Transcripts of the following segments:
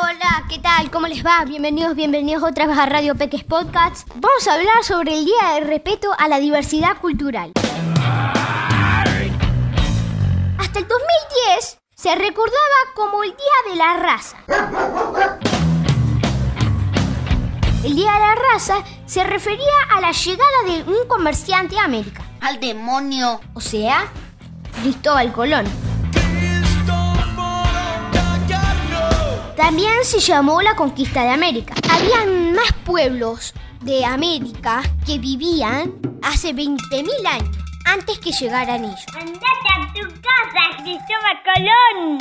Hola, ¿qué tal? ¿Cómo les va? Bienvenidos, bienvenidos otra vez a Radio Peques Podcast. Vamos a hablar sobre el Día de Respeto a la Diversidad Cultural. Hasta el 2010 se recordaba como el Día de la Raza. El Día de la Raza se refería a la llegada de un comerciante a América, ¡Al demonio! o sea, Cristóbal Colón. También se llamó la conquista de América. Habían más pueblos de América que vivían hace 20.000 años antes que llegaran ellos. ¡Andate a tu casa, Cristóbal Colón!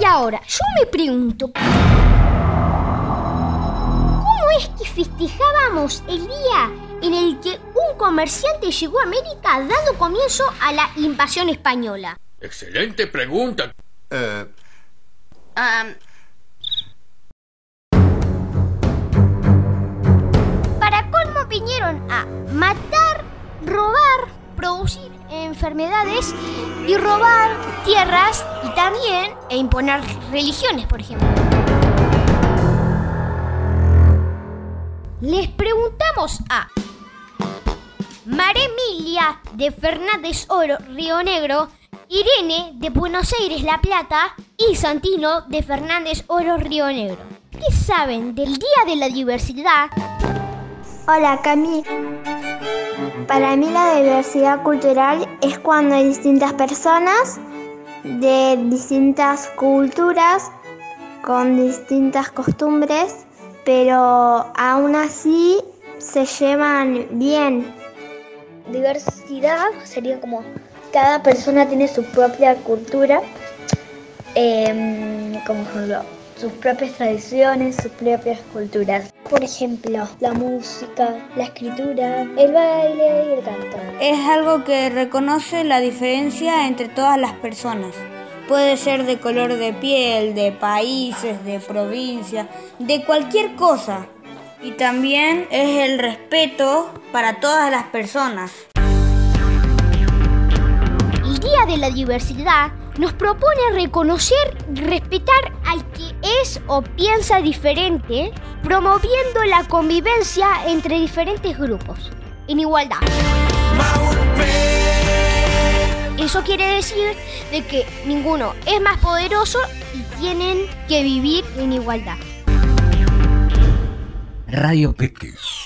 Y ahora, yo me pregunto, ¿cómo es que festejábamos el día en el que un comerciante llegó a América dando comienzo a la invasión española? Excelente pregunta. Eh, Ah, Para colmo vinieron a matar, robar, producir enfermedades y robar tierras y también e imponer religiones, por ejemplo. Les preguntamos a María Emilia de Fernández Oro, Río Negro, Irene de Buenos Aires, La Plata y Santino de Fernández Oro, Río Negro. ¿Qué saben del Día de la Diversidad Hola Cami. Para mí la diversidad cultural es cuando hay distintas personas de distintas culturas con distintas costumbres, pero aún así se llevan bien. Diversidad sería como cada persona tiene su propia cultura, em, como ejemplo, sus propias tradiciones, sus propias culturas. Por ejemplo, la música, la escritura, el baile y el canto. Es algo que reconoce la diferencia entre todas las personas. Puede ser de color de piel, de países, de provincia, de cualquier cosa. Y también es el respeto para todas las personas. El Día de la Diversidad nos propone reconocer y respetar al que es o piensa diferente, promoviendo la convivencia entre diferentes grupos, en igualdad. Eso quiere decir de que ninguno es más poderoso y tienen que vivir en igualdad. Radio Peques.